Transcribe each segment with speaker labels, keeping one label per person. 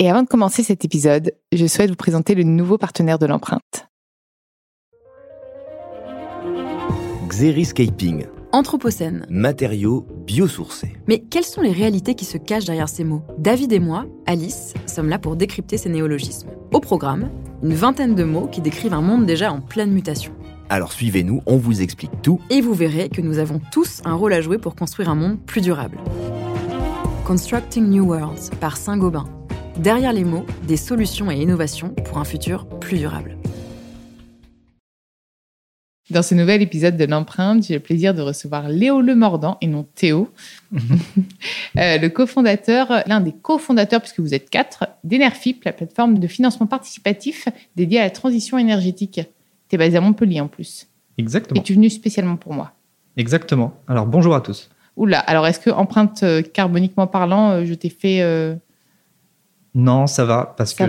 Speaker 1: Et avant de commencer cet épisode, je souhaite vous présenter le nouveau partenaire de l'empreinte.
Speaker 2: Xeriscaping.
Speaker 3: Anthropocène.
Speaker 2: Matériaux biosourcés.
Speaker 3: Mais quelles sont les réalités qui se cachent derrière ces mots? David et moi, Alice, sommes là pour décrypter ces néologismes. Au programme, une vingtaine de mots qui décrivent un monde déjà en pleine mutation.
Speaker 2: Alors suivez-nous, on vous explique tout.
Speaker 3: Et vous verrez que nous avons tous un rôle à jouer pour construire un monde plus durable. Constructing New Worlds par Saint-Gobain. Derrière les mots, des solutions et innovations pour un futur plus durable.
Speaker 1: Dans ce nouvel épisode de l'empreinte, j'ai le plaisir de recevoir Léo Lemordant et non Théo, euh, le cofondateur, l'un des cofondateurs, puisque vous êtes quatre, d'Enerfip, la plateforme de financement participatif dédiée à la transition énergétique. Tu es basé à Montpellier en plus.
Speaker 4: Exactement.
Speaker 1: Et tu es venu spécialement pour moi.
Speaker 4: Exactement. Alors bonjour à tous.
Speaker 1: Oula, alors est-ce que empreinte euh, carboniquement parlant, euh, je t'ai fait
Speaker 4: non, ça va, parce que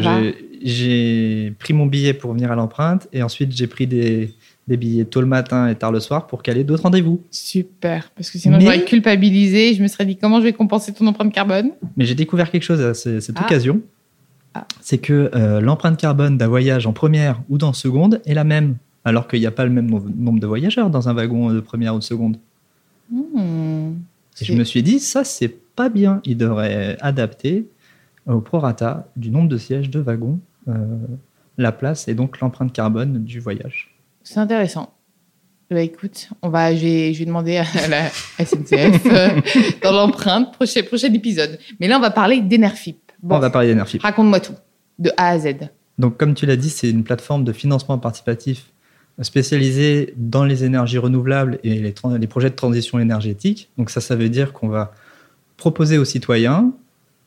Speaker 4: j'ai pris mon billet pour venir à l'empreinte et ensuite j'ai pris des, billets tôt le matin et tard le soir pour caler d'autres rendez-vous.
Speaker 1: Super, parce que sinon j'aurais culpabilisé, je me serais dit comment je vais compenser ton empreinte carbone?
Speaker 4: Mais j'ai découvert quelque chose à cette ah. occasion, ah. c'est que euh, l'empreinte carbone d'un voyage en première ou dans seconde est la même, alors qu'il n'y a pas le même nombre de voyageurs dans un wagon de première ou de seconde. Hmm. et je me suis dit, ça c'est pas bien, il devrait adapter au prorata du nombre de sièges de wagon, euh, la place et donc l'empreinte carbone du voyage.
Speaker 1: C'est intéressant. Bah, écoute, on va, je, vais, demander à la SNCF euh, dans l'empreinte, prochain, prochain épisode. Mais là, on va parler d'Enerfip.
Speaker 4: on va parler d'Enerfip.
Speaker 1: Raconte-moi tout, de A à Z.
Speaker 4: Donc, comme tu l'as dit, c'est une plateforme de financement participatif spécialisée dans les énergies renouvelables et les, les projets de transition énergétique. Donc, ça, ça veut dire qu'on va proposer aux citoyens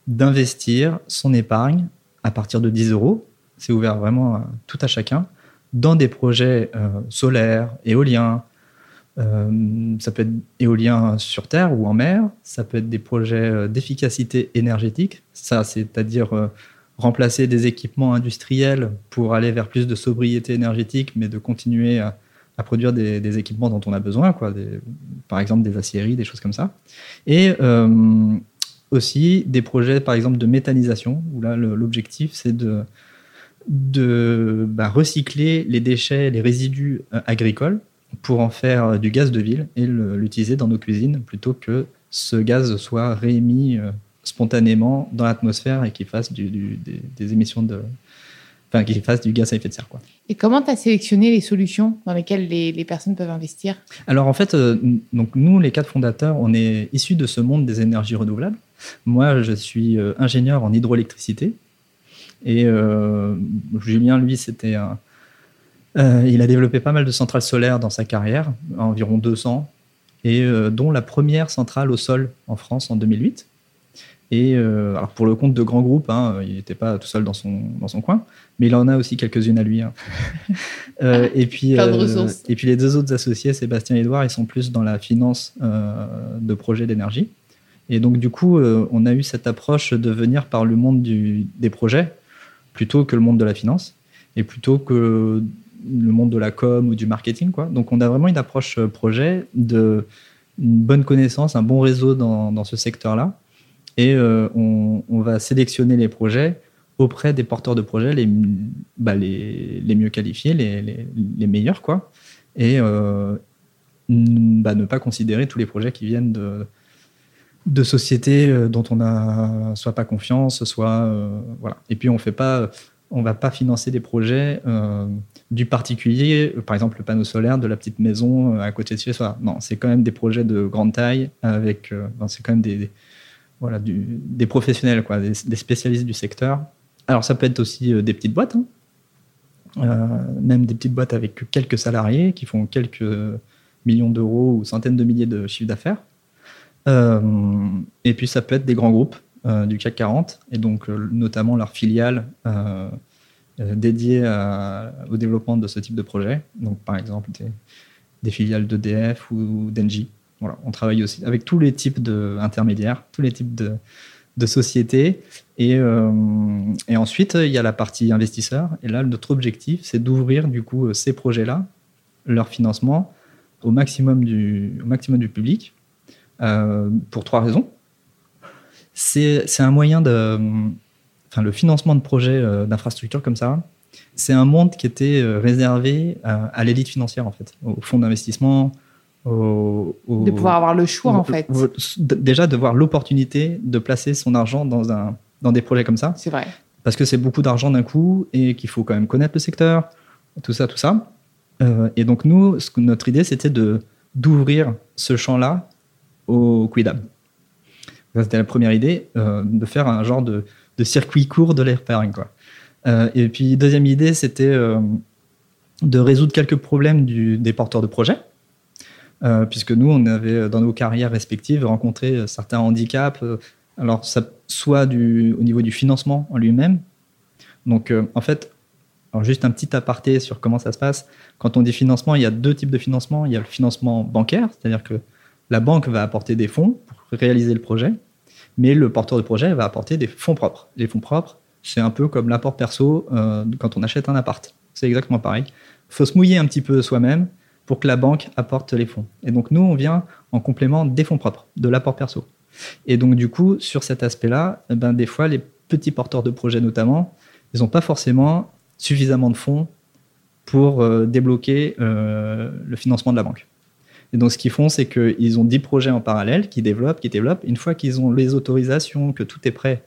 Speaker 4: d'investir son épargne à partir de 10 euros, c'est ouvert vraiment à tout à chacun, dans des projets euh, solaires, éoliens, euh, ça peut être éolien sur terre ou en mer, ça peut être des projets euh, d'efficacité énergétique, ça c'est-à-dire remplacer des équipements industriels pour aller vers plus de sobriété énergétique, mais de continuer à, produire des, équipements dont on a besoin, quoi, par exemple des aciéries, des choses comme ça. Et aussi des projets, par exemple, de méthanisation, où là, l'objectif, c'est de, de bah, recycler les déchets, les résidus euh, agricoles pour en faire euh, du gaz de ville et l'utiliser dans nos cuisines plutôt que ce gaz soit réémis euh, spontanément dans l'atmosphère et qu'il fasse des, émissions de, enfin, qu'il fasse du gaz à effet de serre. Quoi.
Speaker 1: Et comment tu as sélectionné les solutions dans lesquelles les, personnes peuvent investir?
Speaker 4: Alors en fait, euh, donc nous, les quatre fondateurs, on est issus de ce monde des énergies renouvelables. Moi, je suis euh, ingénieur en hydroélectricité. Et euh, Julien, lui, c'était un... il a développé pas mal de centrales solaires dans sa carrière, environ 200, et dont la première centrale au sol en France en 2008. Et euh, alors pour le compte de grands groupes, hein, il n'était pas tout seul dans son, dans son coin, mais il en a aussi quelques-unes à lui. Hein. euh, et, puis, euh, et puis les deux autres associés, Sébastien et Edouard, ils sont plus dans la finance euh, de projets d'énergie. Et donc du coup, on a eu cette approche de venir par le monde des projets plutôt que le monde de la finance et plutôt que le monde de la com ou du marketing. Donc on a vraiment une approche projet, de, une bonne connaissance, un bon réseau dans, ce secteur-là et euh, on, va sélectionner les projets auprès des porteurs de projets les, bah, les, mieux qualifiés, les, les, meilleurs, quoi. Et euh, bah, ne pas considérer tous les projets qui viennent de, de sociétés euh, dont on n'a soit pas confiance, soit voilà. Et puis on fait pas, on va pas financer des projets du particulier, par exemple le panneau solaire de la petite maison à côté de chez soi. Non, c'est quand même des projets de grande taille avec, c'est quand même des voilà, des professionnels, quoi, des, spécialistes du secteur. Alors ça peut être aussi euh, des petites boîtes, hein. euh, même des petites boîtes avec quelques salariés qui font quelques millions d'euros ou centaines de milliers de chiffres d'affaires. Euh, et puis ça peut être des grands groupes du CAC 40, et donc notamment leurs filiales dédiés au développement de ce type de projet. Donc, par exemple, des, filiales d'EDF ou d'Engie. Voilà, on travaille aussi avec tous les types d'intermédiaires, tous les types de, sociétés. Et, euh, et, ensuite, il y a la partie investisseur. Et là, notre objectif, c'est d'ouvrir du coup ces projets-là, leur financement, au maximum du, au maximum du public, euh, pour trois raisons. C'est un moyen de. Enfin, le financement de projets euh, d'infrastructures comme ça, c'est un monde qui était réservé à, à l'élite financière, en fait, aux fonds d'investissement,
Speaker 1: de pouvoir avoir le choix, en fait.
Speaker 4: Déjà, de voir l'opportunité de placer son argent dans, un, dans des projets comme ça.
Speaker 1: C'est vrai.
Speaker 4: Parce que c'est beaucoup d'argent d'un coup et qu'il faut quand même connaître le secteur, tout ça, tout ça. Euh, et donc, nous, ce notre idée, c'était de, d'ouvrir ce champ-là au Quidam. C'était la première idée, euh, de faire un genre de, de circuit court de l'airsparing. Quoi. Euh, et puis, deuxième idée, c'était de résoudre quelques problèmes du, des porteurs de projets. Euh, puisque nous, on avait dans nos carrières respectives rencontré euh, certains handicaps, euh, alors ça, soit du, au niveau du financement en lui-même. Donc en fait, alors juste un petit aparté sur comment ça se passe. Quand on dit financement, il y a deux types de financement. Il y a le financement bancaire, c'est-à-dire que la banque va apporter des fonds pour réaliser le projet, mais le porteur de projet va apporter des fonds propres. Les fonds propres, c'est un peu comme l'apport perso quand on achète un appart. C'est exactement pareil. Il faut se mouiller un petit peu soi-même pour que la banque apporte les fonds. Et donc nous, on vient en complément des fonds propres, de l'apport perso. Et donc du coup, sur cet aspect-là, eh ben, des fois, les petits porteurs de projets notamment, ils n'ont pas forcément suffisamment de fonds pour euh, débloquer euh, le financement de la banque. Et donc ce qu'ils font, c'est qu'ils ont 10 projets en parallèle qui développent, qui développent. Une fois qu'ils ont les autorisations, que tout est prêt,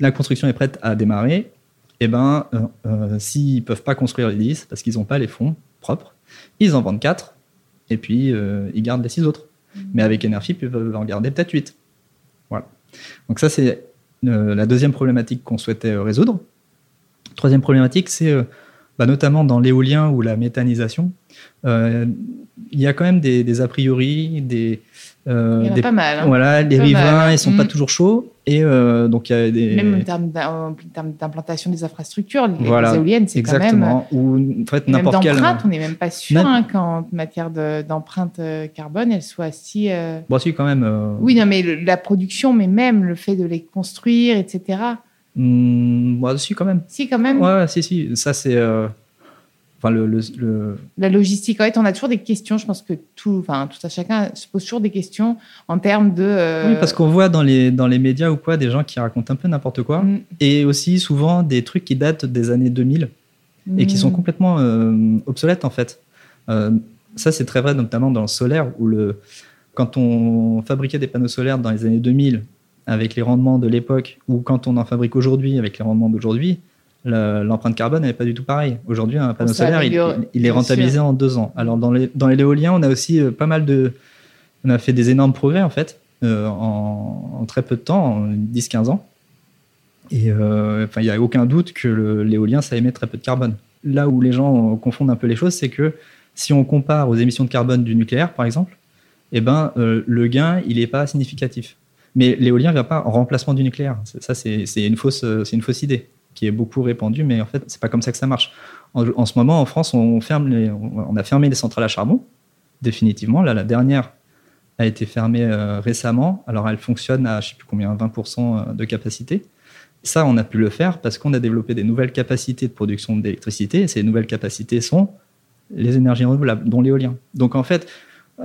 Speaker 4: la construction est prête à démarrer, et eh ben, euh, s'ils ne peuvent pas construire les 10 parce qu'ils n'ont pas les fonds propres, ils en vendent 4 et puis euh, ils gardent les 6 autres. Mhm. Mais avec Enerfip, ils peuvent en garder peut-être 8. Voilà. Donc ça, c'est euh, la deuxième problématique qu'on souhaitait euh, résoudre. Troisième problématique, c'est bah, notamment dans l'éolien ou la méthanisation, il y a quand même des, des a priori, des,
Speaker 1: euh, il y en a pas mal. Hein.
Speaker 4: Voilà, les riverains, hein. ils sont pas mm. toujours chauds. Et euh, donc, il y a des.
Speaker 1: Même en termes d'implantation des infrastructures, les, éoliennes, c'est quand même.
Speaker 4: Ou en fait, n'importe quelle.
Speaker 1: on n'est même pas sûr hein, qu'en matière d'empreinte euh, carbone, elle soit si.
Speaker 4: Bon, si, quand même.
Speaker 1: Oui, non, mais la production, mais même le fait de les construire, etc.
Speaker 4: Mmh, bon, si, quand même.
Speaker 1: Si, quand même.
Speaker 4: Ouais, si, si. Ça, c'est. Enfin, le,
Speaker 1: La logistique, ouais, on a toujours des questions. Je pense que tout, enfin, tout à chacun se pose toujours des questions en termes de.
Speaker 4: Oui, parce qu'on voit dans les, dans les médias ou quoi des gens qui racontent un peu n'importe quoi. Mm. Et aussi souvent des trucs qui datent des années 2000 et qui sont mm. complètement euh, obsolètes en fait. Euh, ça, c'est très vrai, notamment dans le solaire, où le, quand on fabriquait des panneaux solaires dans les années 2000 avec les rendements de l'époque, ou quand on en fabrique aujourd'hui avec les rendements d'aujourd'hui, l'empreinte carbone n'est pas du tout pareille. Aujourd'hui, un panneau solaire, il, est rentabilisé en deux ans. Alors, dans, les, dans l'éolien, on a aussi euh, pas mal de. On a fait des énormes progrès, en fait, euh, en, très peu de temps, en 10-15 ans. Et euh, enfin, il n'y a aucun doute que l'éolien, ça émet très peu de carbone. Là où les gens confondent un peu les choses, c'est que si on compare aux émissions de carbone du nucléaire, par exemple, eh ben, le gain, il n'est pas significatif. Mais l'éolien ne vient pas en remplacement du nucléaire. Ça, c'est, une, fausse, idée qui est beaucoup répandu, mais en fait, c'est pas comme ça que ça marche. En, ce moment, en France, on, a fermé les centrales à charbon, définitivement. Là, la dernière a été fermée euh, récemment. Alors, elle fonctionne à, je sais plus combien, 20% euh, de capacité. Ça, on a pu le faire parce qu'on a développé des nouvelles capacités de production d'électricité. Ces nouvelles capacités sont les énergies renouvelables, dont l'éolien. Donc, en fait, euh,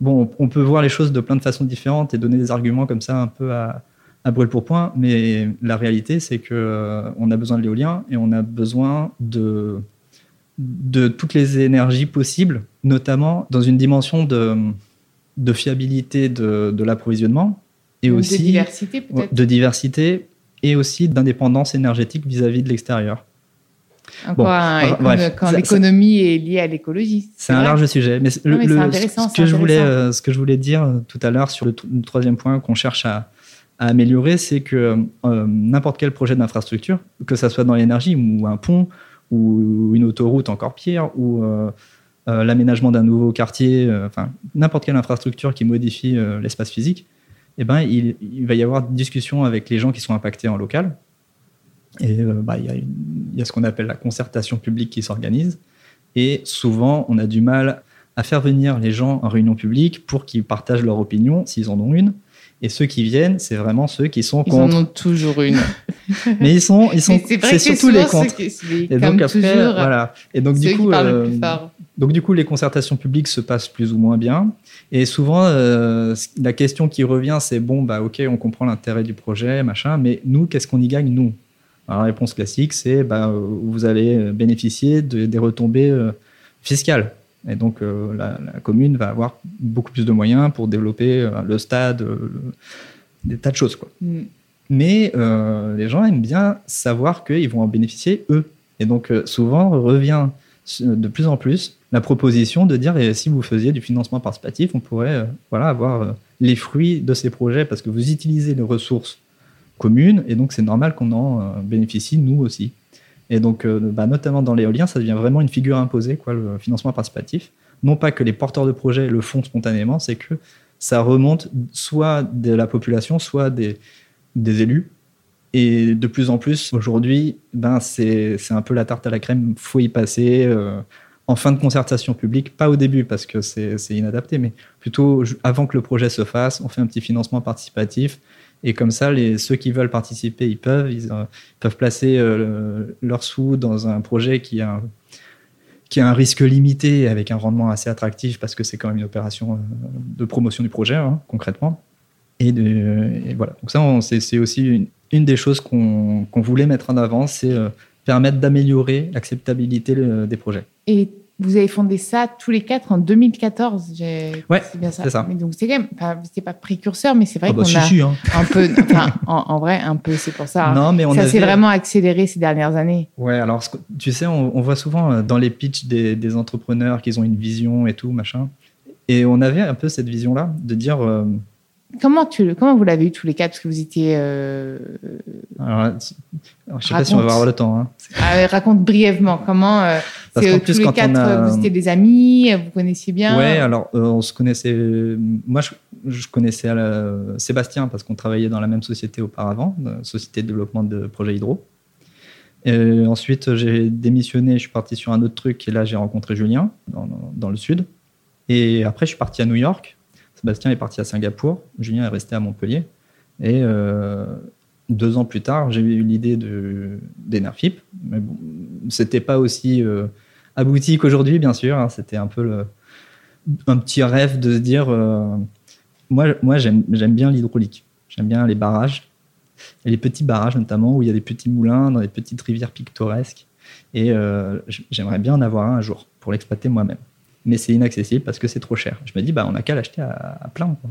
Speaker 4: bon, on peut voir les choses de plein de façons différentes et donner des arguments comme ça un peu à, à brûle pour point, mais la réalité, c'est que euh, on a besoin de l'éolien et on a besoin de, de toutes les énergies possibles, notamment dans une dimension de, de fiabilité de, de l'approvisionnement et aussi
Speaker 1: de diversité, peut-être.
Speaker 4: de diversité et aussi d'indépendance énergétique vis-à-vis de l'extérieur.
Speaker 1: Quand l'économie est liée à l'écologie.
Speaker 4: C'est un large sujet, mais, le, ce, que je voulais, euh, ce que je voulais dire tout à l'heure sur le, troisième point qu'on cherche à, à améliorer, c'est que euh, n'importe quel projet d'infrastructure, que ça soit dans l'énergie ou un pont ou une autoroute encore pire ou euh, euh, l'aménagement d'un nouveau quartier, enfin n'importe quelle infrastructure qui modifie l'espace physique, eh ben, il, va y avoir discussion avec les gens qui sont impactés en local. Et euh, bah, il y, a une- il y a ce qu'on appelle la concertation publique qui s'organise. Et souvent, on a du mal à faire venir les gens en réunion publique pour qu'ils partagent leur opinion, s'ils en ont une. Et ceux qui viennent, c'est vraiment ceux qui sont
Speaker 1: Ils en
Speaker 4: contre.
Speaker 1: ont toujours une.
Speaker 4: Mais ils sont, ils sont,
Speaker 1: c'est
Speaker 4: surtout les contre.
Speaker 1: qui-
Speaker 4: Et donc après, voilà. Et donc du coup, euh, donc du coup, les concertations publiques se passent plus ou moins bien. Et souvent, euh, la question qui revient, c'est bon, bah ok, on comprend l'intérêt du projet, machin, mais nous, qu'est-ce qu'on y gagne nous? Alors, La réponse classique, c'est bah euh, vous allez bénéficier de- des retombées euh, fiscales. Et donc euh, la, la commune va avoir beaucoup plus de moyens pour développer euh, le stade, euh, le- des tas de choses quoi.
Speaker 1: Mm.
Speaker 4: Mais euh, les gens aiment bien savoir qu'ils vont en bénéficier eux. Et donc euh, souvent revient euh, de plus en plus la proposition de dire et si vous faisiez du financement participatif, on pourrait euh, voilà, avoir euh, les fruits de ces projets parce que vous utilisez les ressources communes et donc c'est normal qu'on en euh, bénéficie nous aussi. Et donc euh, bah, notamment dans l'éolien, ça devient vraiment une figure imposée, quoi, le financement participatif. Non pas que les porteurs de projets le font spontanément, c'est que ça remonte soit de la population, soit des, élus. Et de plus en plus, aujourd'hui, ben, c'est un peu la tarte à la crème, faut y passer euh, en fin de concertation publique, pas au début parce que c'est inadapté, mais plutôt avant que le projet se fasse, on fait un petit financement participatif. Et comme ça, ceux qui veulent participer, ils peuvent, ils euh, peuvent placer euh, le- leurs sous dans un projet qui a, un- qui a un risque limité avec un rendement assez attractif parce que c'est quand même une opération euh, de promotion du projet, hein, concrètement. Et, voilà. Donc ça, c'est aussi une, des choses qu'on qu'on voulait mettre en avant, c'est euh, permettre d'améliorer l'acceptabilité des projets.
Speaker 1: Et vous avez fondé ça tous les quatre en 2014. j'ai-
Speaker 4: Ouais,
Speaker 1: c'est bien ça.
Speaker 4: c'est ça.
Speaker 1: Mais donc c'est quand même, enfin, pas précurseur, mais c'est vrai
Speaker 4: Ah bah,
Speaker 1: qu'on
Speaker 4: si,
Speaker 1: a
Speaker 4: si, hein.
Speaker 1: un peu, enfin, en, en vrai, un peu, c'est pour ça. hein.
Speaker 4: Non, mais on
Speaker 1: ça s'est vraiment accéléré ces dernières années.
Speaker 4: Ouais, alors tu sais, on, on voit souvent euh, dans les pitchs des, des entrepreneurs qu'ils ont une vision et tout, machin. Et on avait un peu cette vision-là de dire. euh,
Speaker 1: Comment, tu, comment vous l'avez eu tous les quatre? Parce que vous étiez. euh,
Speaker 4: alors, alors, je sais pas si on va avoir le temps. hein.
Speaker 1: ah, raconte brièvement comment. euh, euh, tous les
Speaker 4: quand
Speaker 1: quatre,
Speaker 4: a-
Speaker 1: euh, vous étiez des amis, euh, vous connaissiez bien.
Speaker 4: Ouais, alors euh, on se connaissait. Moi, je, je connaissais la- Sébastien parce qu'on travaillait dans la même société auparavant, société de développement de projets hydro. Et ensuite, j'ai démissionné, je suis parti sur un autre truc et là, j'ai rencontré Julien dans- dans le sud. Et après, je suis parti à New York. Sébastien est parti à Singapour. Julien est resté à Montpellier. Et euh, deux ans plus tard, j'ai eu l'idée de- d'Enerfip. Mais bon, c'était pas aussi euh, abouti qu'aujourd'hui, bien sûr. hein. C'était un peu le, un petit rêve de se dire euh, moi, j'aime bien l'hydraulique. J'aime bien les barrages. Et les petits barrages, notamment, où il y a des petits moulins dans des petites rivières pictoresques. Et j'aimerais bien en avoir un un jour pour l'exploiter moi-même. Mais c'est inaccessible parce que c'est trop cher. Je me dis, bah, on n'a qu'à l'acheter à, à plein. quoi.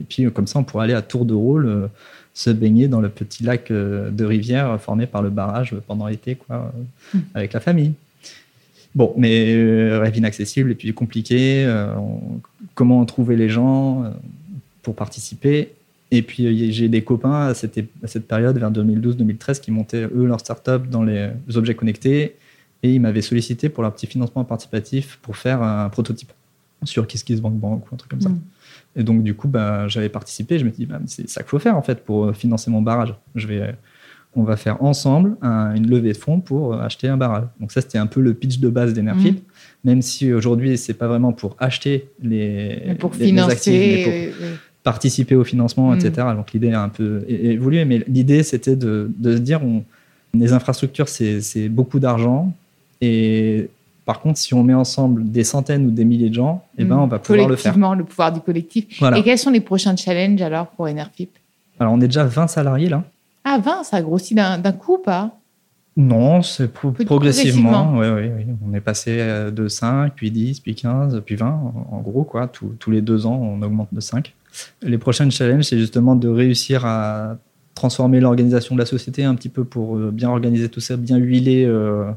Speaker 4: Et puis, euh, comme ça, on pourrait aller à tour de rôle euh, se baigner dans le petit lac euh, de rivière formé par le barrage pendant l'été, quoi, euh, avec la famille. Bon, mais euh, rêve inaccessible et puis compliqué. euh, on- comment trouver les gens euh, pour participer? Et puis euh, j'ai des copains à cette, à cette période, vers 2012-2013, qui montaient eux leur start-up dans les objets connectés et ils m'avaient sollicité pour leur petit financement participatif pour faire un prototype sur KissKissBankBank ou un truc comme ça.
Speaker 1: Mm.
Speaker 4: Et donc du coup, bah, j'avais participé. Je me dis, bah, c'est ça qu'il faut faire en fait pour euh, financer mon barrage. Je vais on va faire ensemble un- une levée de fonds pour euh, acheter un barrage. Donc ça, c'était un peu le pitch de base d'Enerfip, même si aujourd'hui, c'est pas vraiment pour acheter les,
Speaker 1: Mais pour
Speaker 4: les- les
Speaker 1: financer.
Speaker 4: actifs, mais pour
Speaker 1: euh,
Speaker 4: participer au financement,
Speaker 1: Mm.
Speaker 4: etc. Donc l'idée a un peu évolué, mais l'idée, c'était de, de se dire, on, les infrastructures, c'est beaucoup d'argent, et par contre, si on met ensemble des centaines ou des milliers de gens, eh ben,
Speaker 1: mm,
Speaker 4: on va pouvoir le faire.
Speaker 1: Collectivement, le pouvoir du collectif.
Speaker 4: Voilà.
Speaker 1: Et quels sont les prochains challenges alors pour Enerfip?
Speaker 4: Alors, on est déjà 20 salariés là.
Speaker 1: Ah, 20, ça grossit d'un d'un coup ou pas?
Speaker 4: Non, c'est pro- progressivement. ouais, ouais. On est passé euh, de 5, puis 10, puis 15, puis 20. En gros, quoi. Tous- tous les deux ans, on augmente de 5. Les prochains challenges, c'est justement de réussir à transformer l'organisation de la société un petit peu pour euh, bien organiser tout ça, bien huiler euh,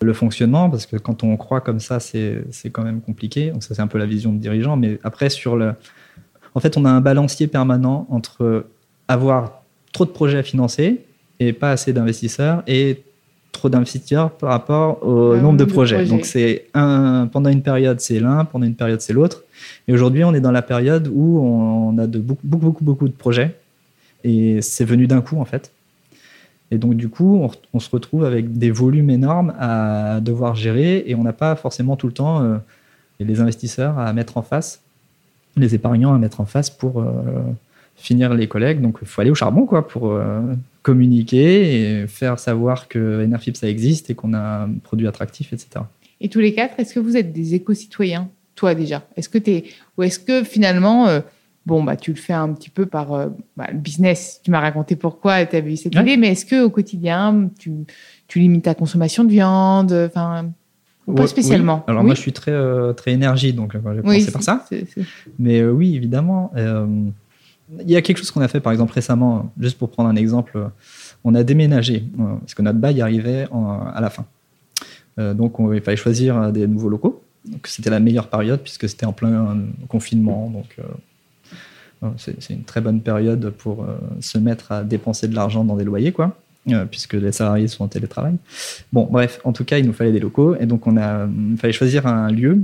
Speaker 4: le fonctionnement, parce que quand on croit comme ça, c'est quand même compliqué. Donc ça, c'est un peu la vision de dirigeant. Mais après, sur le... En fait, on a un balancier permanent entre avoir trop de projets à financer et pas assez d'investisseurs et trop d'investisseurs par rapport au
Speaker 1: Ah,
Speaker 4: nombre de
Speaker 1: de
Speaker 4: projets.
Speaker 1: projets.
Speaker 4: Donc c'est un pendant une période c'est l'un, pendant une période c'est l'autre. Et aujourd'hui on est dans la période où on a de beaucoup beaucoup beaucoup, beaucoup de projets et c'est venu d'un coup en fait. Et donc, du coup, on, se retrouve avec des volumes énormes à devoir gérer et on n'a pas forcément tout le temps euh, les investisseurs à mettre en face, les épargnants à mettre en face pour euh, finir les collègues. Donc, il faut aller au charbon quoi, pour euh, communiquer et faire savoir que Enerfip, ça existe et qu'on a un produit attractif, etc.
Speaker 1: Et tous les quatre, est-ce que vous êtes des éco-citoyens, toi déjà? Est-ce que ou est-ce que finalement, bon, bah, tu le fais un petit peu par euh, bah, le business Tu m'as raconté pourquoi tu avais eu cette
Speaker 4: Ouais.
Speaker 1: idée, mais est-ce que au quotidien, tu, tu limites ta consommation de viande Enfin, ou pas spécialement.
Speaker 4: oui. Alors,
Speaker 1: Oui.
Speaker 4: moi, je suis très, euh, très énergie, donc euh, j'ai
Speaker 1: Oui,
Speaker 4: commencé par ça. Mais euh, oui, évidemment. il y a quelque chose qu'on a fait, par exemple, récemment, juste pour prendre un exemple. On a déménagé, parce que notre bail arrivait en- à la fin. Donc, on- il fallait choisir des nouveaux locaux. Donc, c'était la meilleure période, puisque c'était en plein confinement. Donc, c'est c'est une très bonne période pour euh, se mettre à dépenser de l'argent dans des loyers, quoi. euh, puisque les salariés sont en télétravail. Bon, bref, en tout cas, il nous fallait des locaux. Et donc, on a, il fallait choisir un lieu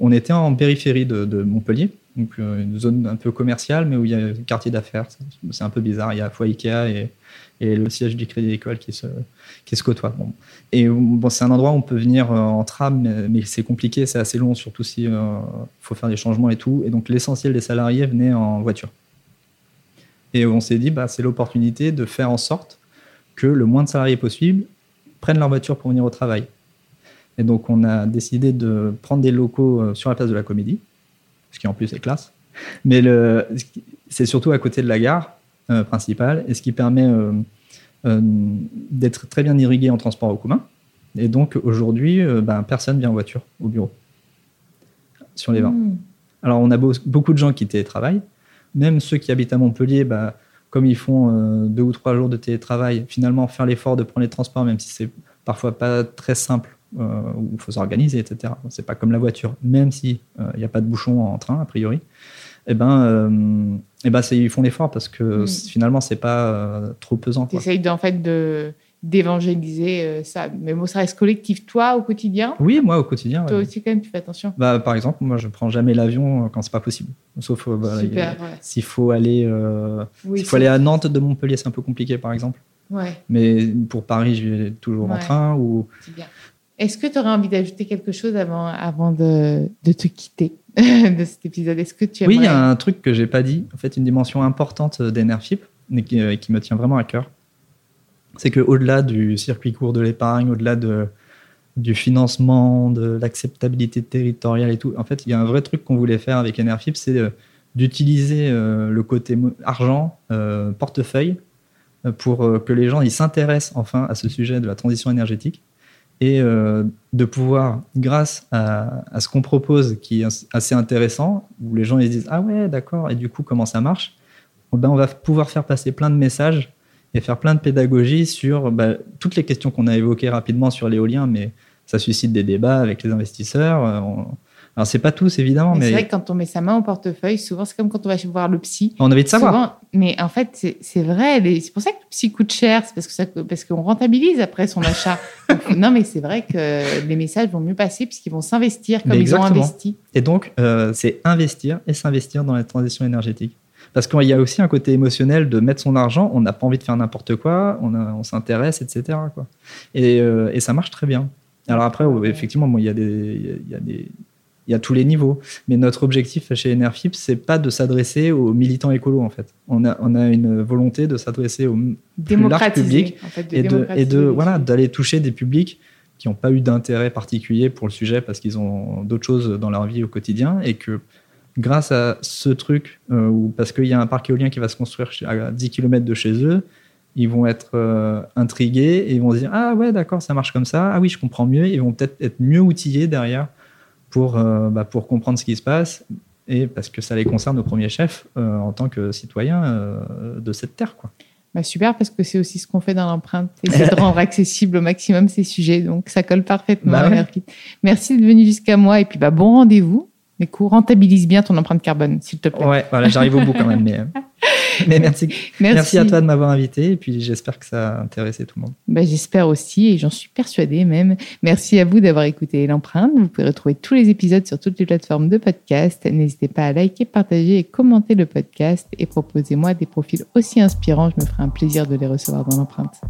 Speaker 4: on était en périphérie de, Montpellier, donc euh, une zone un peu commerciale, mais où il y a un quartier d'affaires. C'est- un peu bizarre. Il y a fois Ikea et, et le siège du Crédit Agricole qui se, qui se côtoient. Et bon, c'est un endroit où on peut venir euh, en tram, mais, c'est compliqué, c'est assez long, surtout si euh, faut faire des changements et tout. Et donc l'essentiel des salariés venaient en voiture. Et on s'est dit, bah, c'est l'opportunité de faire en sorte que le moins de salariés possible prennent leur voiture pour venir au travail. Et donc, on a décidé de prendre des locaux euh, sur la place de la Comédie, ce qui en plus est classe. Mais c'est surtout à côté de la gare principale, et ce qui permet euh, euh, d'être très bien irrigué en transport en commun. Et donc, aujourd'hui, euh, ben, personne vient en voiture au bureau, sur les 20.
Speaker 1: Hmm.
Speaker 4: Alors, on a beau- beaucoup de gens qui télétravaillent. Même ceux qui habitent à Montpellier, bah, comme ils font euh, deux ou trois jours de télétravail, finalement, faire l'effort de prendre les transports, même si c'est parfois pas très simple, euh, où il faut s'organiser, etc. C'est pas comme la voiture, même si euh, il n'y a pas de bouchon en train, a priori. Eh ben, euh, eh ben ils font l'effort parce que
Speaker 1: Mm.
Speaker 4: c- finalement, c'est pas euh, trop pesant.
Speaker 1: Tu essayes en fait de d'évangéliser euh, ça. Mais bon, ça reste collectif. Toi, au quotidien,
Speaker 4: Oui, moi, au quotidien.
Speaker 1: toi
Speaker 4: ouais.
Speaker 1: aussi, quand même, tu fais attention.
Speaker 4: Bah, par exemple, moi, je prends jamais l'avion quand c'est pas possible. Sauf euh, bah,
Speaker 1: ouais.
Speaker 4: s'il faut aller, euh,
Speaker 1: Oui,
Speaker 4: faut aller à Nantes de Montpellier, c'est un peu compliqué, par exemple.
Speaker 1: Ouais,
Speaker 4: Mais pour Paris, je vais toujours en train. Ou...
Speaker 1: Est-ce que tu aurais envie d'ajouter quelque chose avant, avant de, de te quitter de cet épisode? Est-ce que tu
Speaker 4: Oui, il y a un truc que j'ai pas dit. En fait, une dimension importante d'Enerfip, mais qui, euh, qui me tient vraiment à cœur, c'est que au-delà du circuit court de l'épargne, au-delà de, du financement, de l'acceptabilité territoriale et tout, en fait, il y a un vrai truc qu'on voulait faire avec Enerfip, c'est euh, d'utiliser euh, le côté argent, euh, portefeuille, euh, pour euh, que les gens ils s'intéressent enfin à ce sujet de la transition énergétique et euh, de pouvoir, grâce à, ce qu'on propose, qui est as- assez intéressant, où les gens ils se disent ah ouais d'accord et du coup comment ça marche, ben, on va pouvoir faire passer plein de messages et faire plein de pédagogie sur bah, toutes les questions qu'on a évoquées rapidement sur l'éolien, mais ça suscite des débats avec les investisseurs. euh, Alors c'est pas tous évidemment,
Speaker 1: Mais
Speaker 4: mais,
Speaker 1: C'est vrai que quand on met sa main au portefeuille, souvent, c'est comme quand on va voir le psy.
Speaker 4: on a envie de savoir.
Speaker 1: Souvent- mais en fait, c'est- vrai. C'est pour ça que le psy coûte cher. C'est parce que ça, parce qu'on rentabilise après son achat. Donc, non, mais c'est vrai que les messages vont mieux passer puisqu'ils vont s'investir comme
Speaker 4: Mais
Speaker 1: ils ont investi.
Speaker 4: Et donc, euh, c'est investir et s'investir dans la transition énergétique. Parce qu'il y a aussi un côté émotionnel de mettre son argent, on n'a pas envie de faire n'importe quoi, on, on s'intéresse, etc. Quoi. Et, euh, et ça marche très bien. Alors après, effectivement, bon, il y, a des- il y, a des- il y a tous les niveaux. Mais notre objectif chez Enerfip, c'est pas de s'adresser aux militants écolos, en fait. On a, on a une volonté de s'adresser aux plus large public
Speaker 1: en fait, de
Speaker 4: et de, et de voilà d'aller toucher des publics qui n'ont pas eu d'intérêt particulier pour le sujet parce qu'ils ont d'autres choses dans leur vie au quotidien et que grâce à ce truc euh, ou parce qu'il y a un parc éolien qui va se construire à 10 km de chez eux ils vont être euh, intrigués et ils vont se dire ah ouais d'accord ça marche comme ça ah oui je comprends mieux ils vont peut-être être mieux outillés derrière pour euh, bah, pour comprendre ce qui se passe et parce que ça les concerne au premier chef euh, en tant que citoyens euh, de cette terre quoi
Speaker 1: Bah, super, parce que c'est aussi ce qu'on fait dans l'empreinte, essayer de rendre accessible au maximum ces sujets. Donc, ça colle parfaitement.
Speaker 4: Bah ouais.
Speaker 1: Merci d'être venu jusqu'à moi. Et puis, bah, bon rendez-vous. Mais rentabilise bien ton empreinte carbone, s'il te plaît.
Speaker 4: Ouais, voilà, j'arrive au bout quand même. Mais, merci. à toi de m'avoir invité. Et puis, j'espère que ça a intéressé tout le monde.
Speaker 1: Bah, J'espère aussi, et j'en suis persuadée même. Merci à vous d'avoir écouté l'empreinte. Vous pouvez retrouver tous les épisodes sur toutes les plateformes de podcast. N'hésitez pas à liker, partager et commenter le podcast. Et proposez-moi des profils aussi inspirants. Je me ferai un plaisir de les recevoir dans l'empreinte.